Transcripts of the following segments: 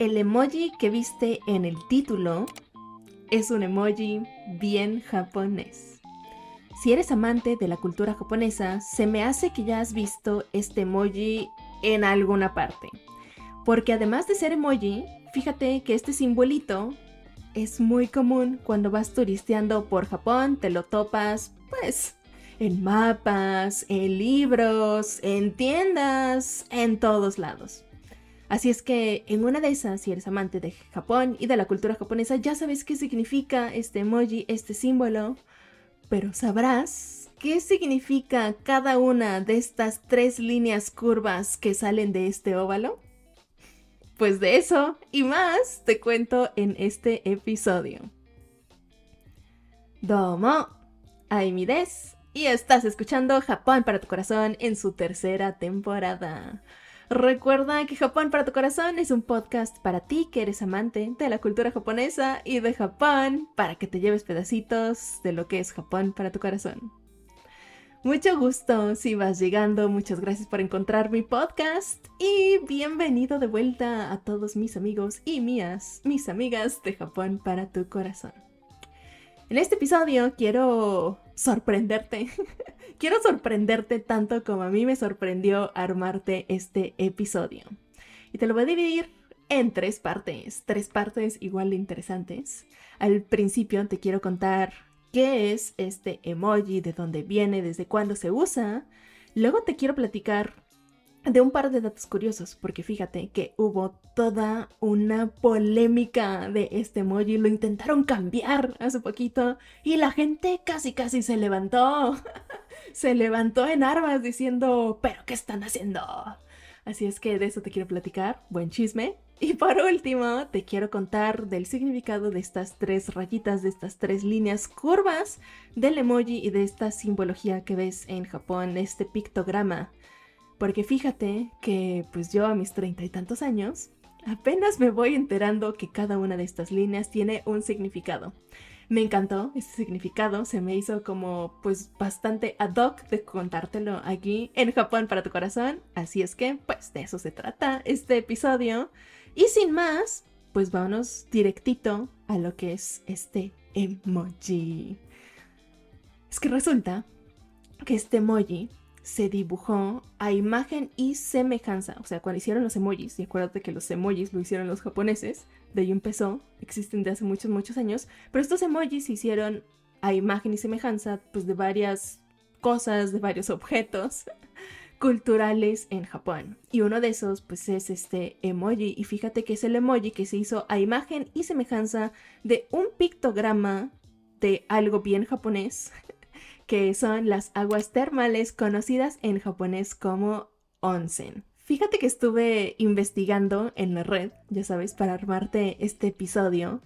El emoji que viste en el título es un emoji bien japonés. Si eres amante de la cultura japonesa, se me hace que ya has visto este emoji en alguna parte. Porque además de ser emoji, fíjate que este simbolito es muy común cuando vas turisteando por Japón, te lo topas, pues, en mapas, en libros, en tiendas, en todos lados. Así es que en una de esas, si eres amante de Japón y de la cultura japonesa, ya sabes qué significa este emoji, este símbolo, pero sabrás qué significa cada una de estas tres líneas curvas que salen de este óvalo. Pues de eso y más te cuento en este episodio. Domo, Aimi y estás escuchando Japón para tu corazón en su tercera temporada. Recuerda que Japón para tu corazón es un podcast para ti que eres amante de la cultura japonesa y de Japón para que te lleves pedacitos de lo que es Japón para tu corazón. Mucho gusto si vas llegando, muchas gracias por encontrar mi podcast y bienvenido de vuelta a todos mis amigos y mías, mis amigas de Japón para tu corazón. En este episodio quiero sorprenderte, quiero sorprenderte tanto como a mí me sorprendió armarte este episodio. Y te lo voy a dividir en tres partes, tres partes igual de interesantes. Al principio te quiero contar qué es este emoji, de dónde viene, desde cuándo se usa. Luego te quiero platicar de un par de datos curiosos, porque fíjate que hubo toda una polémica de este emoji, lo intentaron cambiar hace poquito y la gente casi casi se levantó, se levantó en armas diciendo, pero ¿qué están haciendo? Así es que de eso te quiero platicar, buen chisme. Y por último, te quiero contar del significado de estas tres rayitas, de estas tres líneas curvas del emoji y de esta simbología que ves en Japón, este pictograma. Porque fíjate que pues yo a mis treinta y tantos años apenas me voy enterando que cada una de estas líneas tiene un significado. Me encantó este significado, se me hizo como pues bastante ad hoc de contártelo aquí en Japón para tu corazón, así es que pues de eso se trata este episodio. Y sin más, pues vámonos directito a lo que es este emoji. Es que resulta que este emoji se dibujó a imagen y semejanza. O sea, cuando hicieron los emojis, y acuérdate que los emojis lo hicieron los japoneses, de ahí empezó, existen de hace muchos, muchos años, pero estos emojis se hicieron a imagen y semejanza, pues de varias cosas, de varios objetos culturales en Japón. Y uno de esos, pues es este emoji, y fíjate que es el emoji que se hizo a imagen y semejanza de un pictograma de algo bien japonés que son las aguas termales conocidas en japonés como onsen. Fíjate que estuve investigando en la red, ya sabes, para armarte este episodio,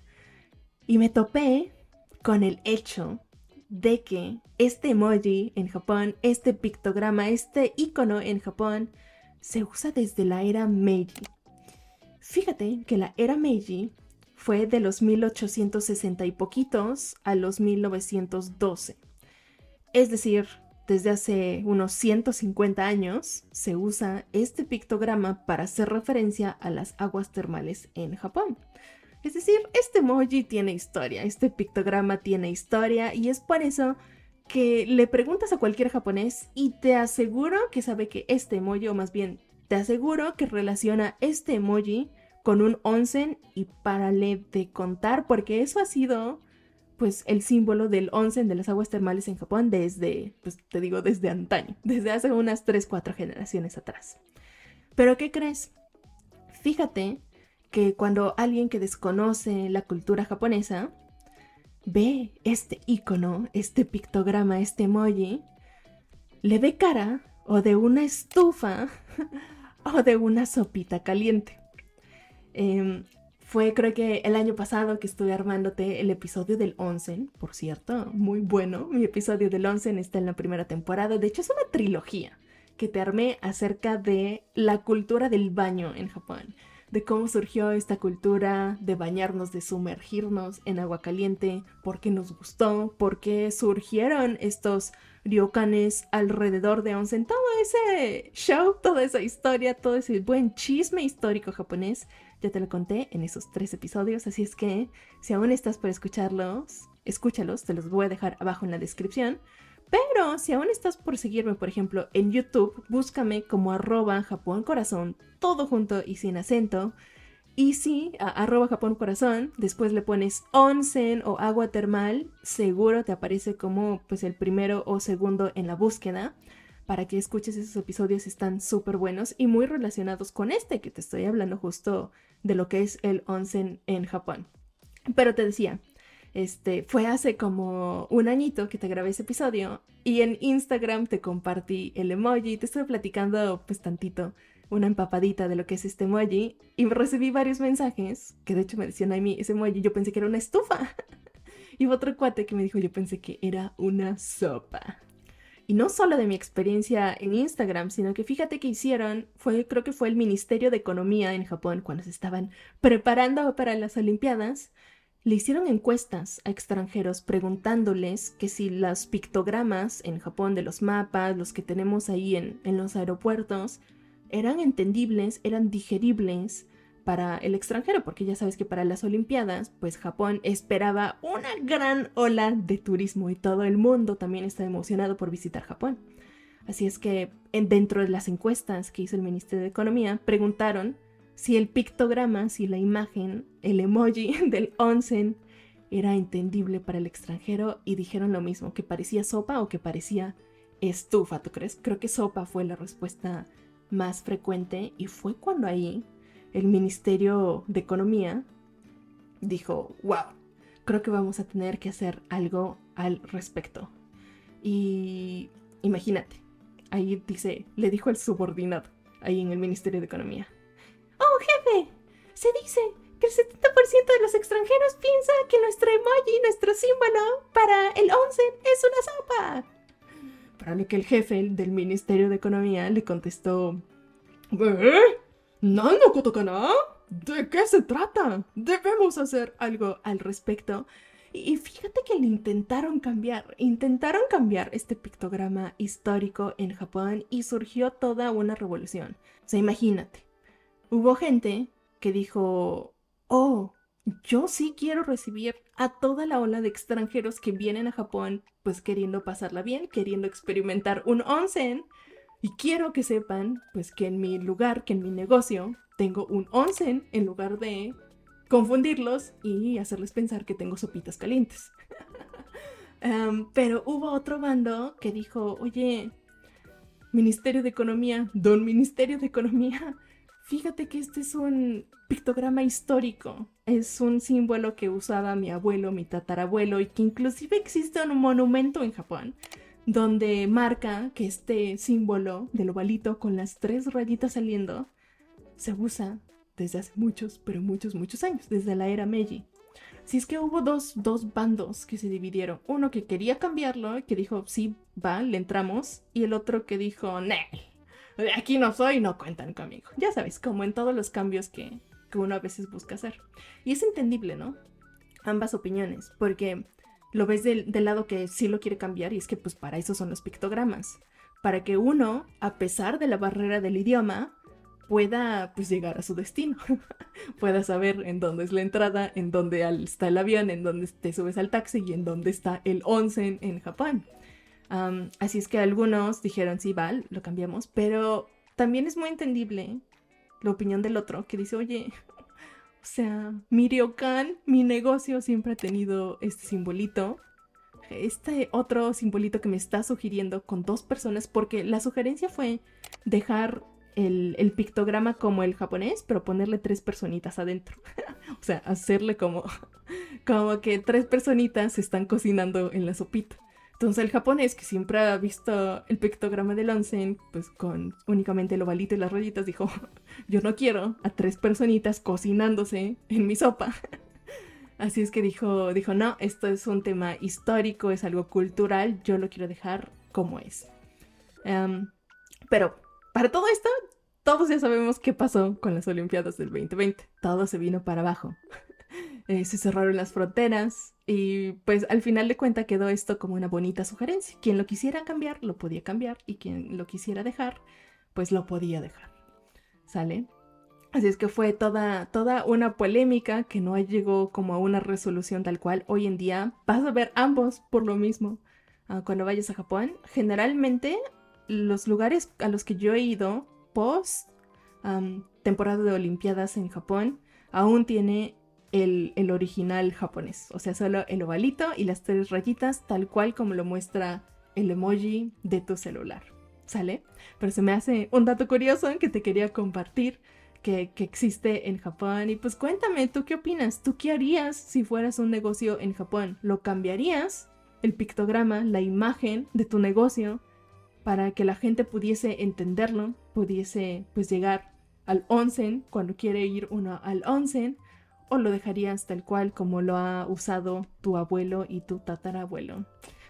y me topé con el hecho de que este emoji en Japón, este pictograma, este icono en Japón, se usa desde la era Meiji. Fíjate que la era Meiji fue de los 1860 y poquitos a los 1912. Es decir, desde hace unos 150 años se usa este pictograma para hacer referencia a las aguas termales en Japón. Es decir, este emoji tiene historia, este pictograma tiene historia y es por eso que le preguntas a cualquier japonés y te aseguro que sabe que este emoji, o más bien te aseguro que relaciona este emoji con un onsen y párale de contar porque eso ha sido pues el símbolo del onsen de las aguas termales en Japón desde, pues te digo, desde antaño, desde hace unas 3, 4 generaciones atrás. Pero ¿qué crees? Fíjate que cuando alguien que desconoce la cultura japonesa ve este icono, este pictograma, este emoji, le ve cara o de una estufa o de una sopita caliente. Eh, fue creo que el año pasado que estuve armándote el episodio del Onsen, por cierto, muy bueno. Mi episodio del Onsen está en la primera temporada. De hecho es una trilogía que te armé acerca de la cultura del baño en Japón. de cómo surgió esta cultura de bañarnos, de sumergirnos en agua caliente, por qué nos gustó, por qué surgieron estos ryokanes alrededor de onsen, todo ese show, toda esa historia, todo ese buen chisme histórico japonés, ya te lo conté en esos tres episodios, así es que si aún estás por escucharlos, escúchalos, te los voy a dejar abajo en la descripción. Pero si aún estás por seguirme, por ejemplo, en YouTube, búscame como arroba Japón Corazón, todo junto y sin acento. Y si a arroba Japón Corazón, después le pones onsen o agua termal, seguro te aparece como pues el primero o segundo en la búsqueda para que escuches esos episodios están súper buenos y muy relacionados con este que te estoy hablando justo de lo que es el onsen en Japón. Pero te decía, este, fue hace como un añito que te grabé ese episodio y en Instagram te compartí el emoji, te estuve platicando pues tantito, una empapadita de lo que es este emoji y recibí varios mensajes que de hecho me decían a mí ese emoji, yo pensé que era una estufa. y otro cuate que me dijo yo pensé que era una sopa. Y no solo de mi experiencia en Instagram, sino que fíjate que hicieron, fue, creo que fue el Ministerio de Economía en Japón cuando se estaban preparando para las Olimpiadas, le hicieron encuestas a extranjeros preguntándoles que si los pictogramas en Japón de los mapas, los que tenemos ahí en, en los aeropuertos, eran entendibles, eran digeribles para el extranjero, porque ya sabes que para las Olimpiadas, pues Japón esperaba una gran ola de turismo y todo el mundo también está emocionado por visitar Japón. Así es que en, dentro de las encuestas que hizo el Ministerio de Economía, preguntaron si el pictograma, si la imagen, el emoji del onsen era entendible para el extranjero y dijeron lo mismo, que parecía sopa o que parecía estufa, ¿tú crees? Creo que sopa fue la respuesta más frecuente y fue cuando ahí el Ministerio de Economía dijo, wow, creo que vamos a tener que hacer algo al respecto. Y imagínate, ahí dice, le dijo el subordinado, ahí en el Ministerio de Economía. ¡Oh, jefe! Se dice que el 70% de los extranjeros piensa que nuestro emoji, nuestro símbolo para el onsen es una sopa. Para lo que el jefe del Ministerio de Economía le contestó: ¿Eh? ¿Nano Kotokana? ¿De qué se trata? Debemos hacer algo al respecto. Y fíjate que le intentaron cambiar, intentaron cambiar este pictograma histórico en Japón y surgió toda una revolución. O sea, imagínate, hubo gente que dijo, oh, yo sí quiero recibir a toda la ola de extranjeros que vienen a Japón, pues queriendo pasarla bien, queriendo experimentar un onsen. Y quiero que sepan, pues que en mi lugar, que en mi negocio, tengo un onsen en lugar de confundirlos y hacerles pensar que tengo sopitas calientes. pero hubo otro bando que dijo, oye, Ministerio de Economía, don Ministerio de Economía, Fíjate que este es un pictograma histórico. Es un símbolo que usaba mi abuelo, mi tatarabuelo y que inclusive existe un monumento en Japón donde marca que este símbolo del ovalito con las tres rayitas saliendo se usa desde hace muchos, pero muchos, muchos años, desde la era Meiji. Si es que hubo dos, dos bandos que se dividieron. Uno que quería cambiarlo, que dijo, sí, va, le entramos. Y el otro que dijo, no, aquí no soy, no cuentan conmigo. Ya sabes, como en todos los cambios que, uno a veces busca hacer. Y es entendible, ¿no? Ambas opiniones, porque lo ves del, lado que sí lo quiere cambiar y es que pues para eso son los pictogramas. Para que uno, a pesar de la barrera del idioma, pueda pues llegar a su destino. pueda saber en dónde es la entrada, en dónde está el avión, en dónde te subes al taxi y en dónde está el onsen en Japón así es que algunos dijeron, sí, vale, lo cambiamos, pero también es muy entendible la opinión del otro que dice, oye, sea, mi ryokan, mi negocio siempre ha tenido este simbolito. Este otro simbolito que me está sugiriendo con dos personas, porque la sugerencia fue dejar el, el, pictograma como el japonés, pero ponerle tres personitas adentro. o sea, hacerle como, como que tres personitas se están cocinando en la sopita. Entonces el japonés, que siempre ha visto el pictograma del onsen, pues con únicamente el ovalito y las rayitas, dijo, yo no quiero a tres personitas cocinándose en mi sopa. Así es que dijo, dijo, no, esto es un tema histórico, es algo cultural, yo lo quiero dejar como es. Em, pero para todo esto, todos ya sabemos qué pasó con las Olimpiadas del 2020. Todo se vino para abajo. Eh, se cerraron las fronteras y pues al final de cuenta quedó esto como una bonita sugerencia. Quien lo quisiera cambiar, lo podía cambiar y quien lo quisiera dejar, pues lo podía dejar. ¿Sale? Así es que fue toda, toda una polémica que no llegó como a una resolución tal cual. Hoy en día vas a ver ambos por lo mismo. Ah, cuando vayas a Japón, generalmente los lugares a los que yo he ido post temporada de Olimpiadas en Japón aún tiene el, original japonés. O sea, solo el ovalito y las tres rayitas, tal cual como lo muestra el emoji de tu celular. ¿Sale? Pero se me hace un dato curioso que te quería compartir que, que, existe en Japón. Y pues cuéntame, ¿tú qué opinas? ¿Tú qué harías si fueras un negocio en Japón? ¿Lo cambiarías? El pictograma, la imagen de tu negocio para que la gente pudiese entenderlo, pudiese pues llegar al onsen cuando quiere ir uno al onsen o lo dejarías tal cual como lo ha usado tu abuelo y tu tatarabuelo.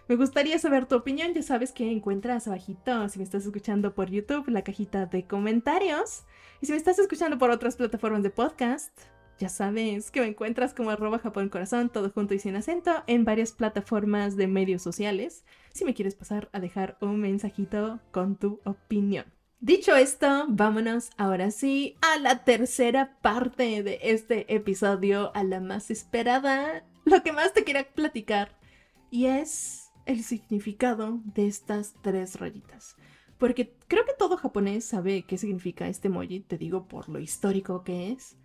Me gustaría saber tu opinión, ya sabes que encuentras abajito, si me estás escuchando por YouTube, la cajita de comentarios. Y si me estás escuchando por otras plataformas de podcast, ya sabes que me encuentras como arroba Japón Corazón, todo junto y sin acento, en varias plataformas de medios sociales, si me quieres pasar a dejar un mensajito con tu opinión. Dicho esto, vámonos ahora sí a la tercera parte de este episodio, a la más esperada, lo que más te quería platicar, y es el significado de estas tres rayitas. Porque creo que todo japonés sabe qué significa este emoji, te digo por lo histórico que es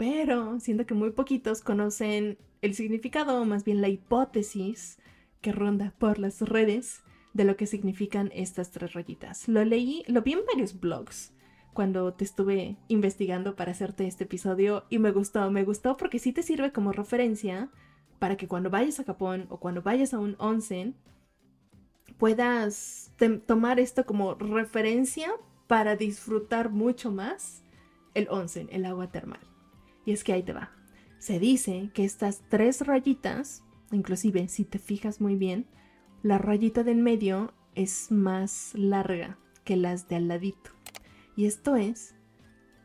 pero siento que muy poquitos conocen el significado o más bien la hipótesis que ronda por las redes de lo que significan estas tres rayitas. Lo leí, lo vi en varios blogs cuando te estuve investigando para hacerte este episodio y me gustó, me gustó porque sí te sirve como referencia para que cuando vayas a Japón o cuando vayas a un onsen puedas tomar esto como referencia para disfrutar mucho más el onsen, el agua termal. Y es que ahí te va. Se dice que estas tres rayitas, inclusive si te fijas muy bien, la rayita del medio es más larga que las de al ladito. Y esto es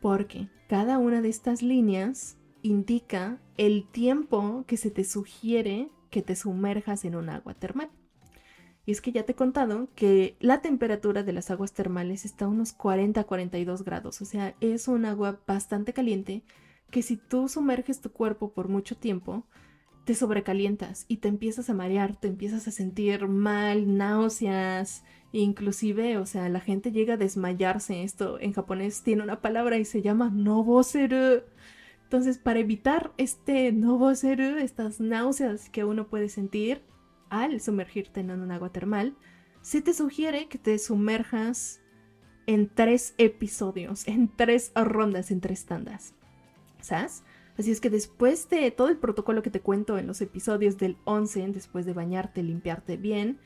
porque cada una de estas líneas indica el tiempo que se te sugiere que te sumerjas en un agua termal. Y es que ya te he contado que la temperatura de las aguas termales está a unos 40 42 grados, o sea, es un agua bastante caliente que si tú sumerges tu cuerpo por mucho tiempo, te sobrecalientas y te empiezas a marear, te empiezas a sentir mal, náuseas, inclusive, o sea, la gente llega a desmayarse. Esto en japonés tiene una palabra y se llama noboseru. Entonces, para evitar este noboseru, estas náuseas que uno puede sentir al sumergirte en un agua termal, se te sugiere que te sumerjas en tres episodios, en tres rondas, en tres tandas. Así es que después de todo el protocolo que te cuento en los episodios del 11, después de bañarte, limpiarte bien,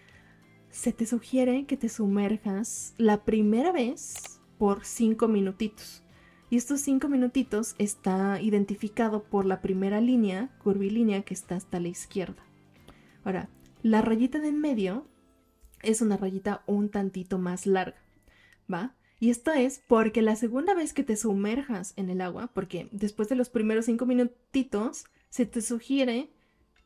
se te sugiere que te sumerjas la primera vez por 5 minutitos. Y estos 5 minutitos está identificado por la primera línea, curvilínea, que está hasta la izquierda. Ahora, la rayita de en medio es una rayita un tantito más larga, ¿va? Y esto es porque la segunda vez que te sumerjas en el agua, porque después de los primeros cinco minutitos, se te sugiere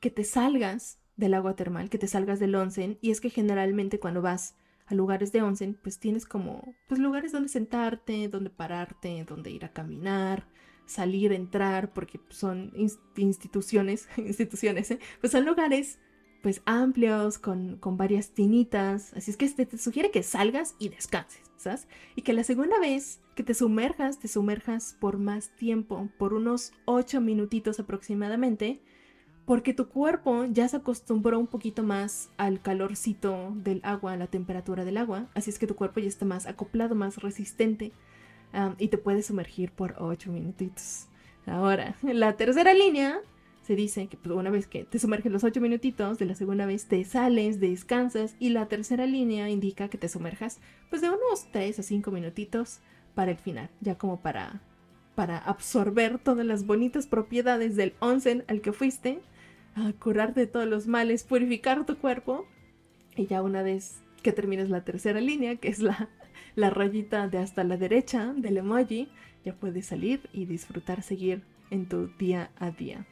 que te salgas del agua termal, que te salgas del onsen, y es que generalmente cuando vas a lugares de onsen, pues tienes como pues lugares donde sentarte, donde pararte, donde ir a caminar, salir, entrar, porque son instituciones, instituciones, ¿eh? pues son lugares pues amplios, con, con varias tinitas, así es que te, te sugiere que salgas y descanses. ¿sabes? Y que la segunda vez que te sumerjas, te sumerjas por más tiempo, por unos 8 minutitos aproximadamente, porque tu cuerpo ya se acostumbró un poquito más al calorcito del agua, a la temperatura del agua, así es que tu cuerpo ya está más acoplado, más resistente y te puedes sumergir por 8 minutitos. Ahora, la tercera línea se dice que pues, una vez que te sumerges los 8 minutitos, de la segunda vez te sales, descansas y la tercera línea indica que te sumerjas pues de unos 3 a 5 minutitos para el final, ya como para, para absorber todas las bonitas propiedades del onsen al que fuiste, curarte de todos los males, purificar tu cuerpo y ya una vez que termines la tercera línea, que es la, la rayita de hasta la derecha del emoji, ya puedes salir y disfrutar seguir en tu día a día.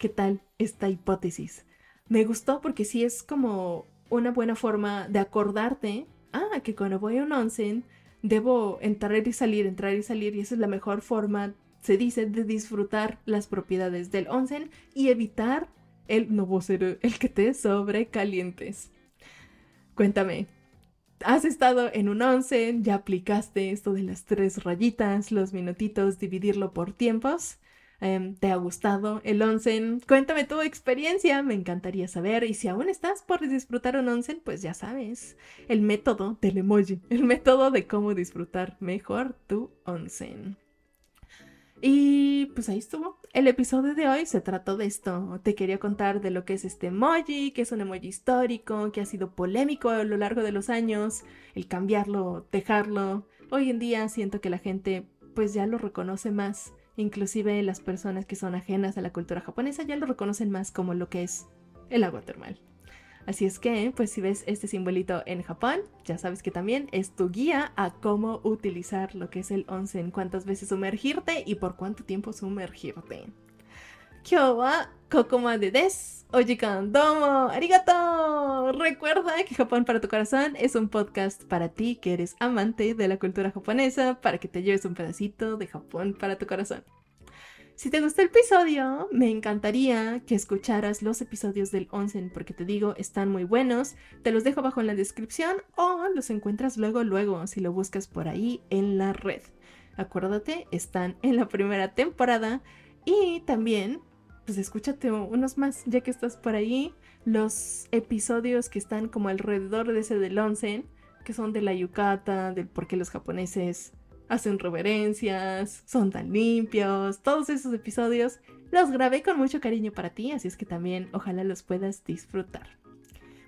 ¿Qué tal esta hipótesis? Me gustó porque sí es como una buena forma de acordarte, ah, que cuando voy a un onsen debo entrar y salir, entrar y salir, y esa es la mejor forma, se dice, de disfrutar las propiedades del onsen y evitar el no ser el que te sobrecalientes. Cuéntame, ¿has estado en un onsen? ¿Ya aplicaste esto de las tres rayitas, los minutitos, dividirlo por tiempos? Em, ¿Te ha gustado el onsen? Cuéntame tu experiencia, me encantaría saber. Y si aún estás por disfrutar un onsen, pues ya sabes, el método del emoji, el método de cómo disfrutar mejor tu onsen. Y pues ahí estuvo. El episodio de hoy se trató de esto. Te quería contar de lo que es este emoji, que es un emoji histórico, que ha sido polémico a lo largo de los años, el cambiarlo, dejarlo. Hoy en día siento que la gente pues ya lo reconoce más. Inclusive las personas que son ajenas a la cultura japonesa ya lo reconocen más como lo que es el agua termal. Así es que, pues si ves este simbolito en Japón, ya sabes que también es tu guía a cómo utilizar lo que es el onsen, cuántas veces sumergirte y por cuánto tiempo sumergirte. Kyo wa kokomade desu. Ojikan domo arigato. Recuerda que Japón para tu corazón es un podcast para ti que eres amante de la cultura japonesa, para que te lleves un pedacito de Japón para tu corazón. Si te gustó el episodio, me encantaría que escucharas los episodios del Onsen porque te digo, están muy buenos. Te los dejo abajo en la descripción o los encuentras luego, luego, si lo buscas por ahí en la red. Acuérdate, están en la primera temporada y también, pues escúchate unos más, ya que estás por ahí. Los episodios que están como alrededor de ese del Onsen, que son de la Yukata, del por qué los japoneses hacen reverencias, son tan limpios, todos esos episodios los grabé con mucho cariño para ti, así es que también ojalá los puedas disfrutar.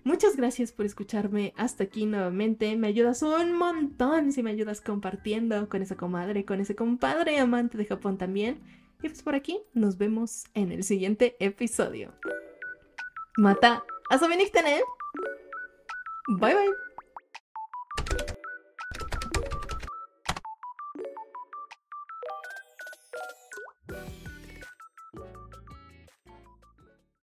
Muchas gracias por escucharme hasta aquí nuevamente. Me ayudas un montón si me ayudas compartiendo con esa comadre, con ese compadre amante de Japón también. Y pues por aquí nos vemos en el siguiente episodio. Mata, ¿eh? Bye bye.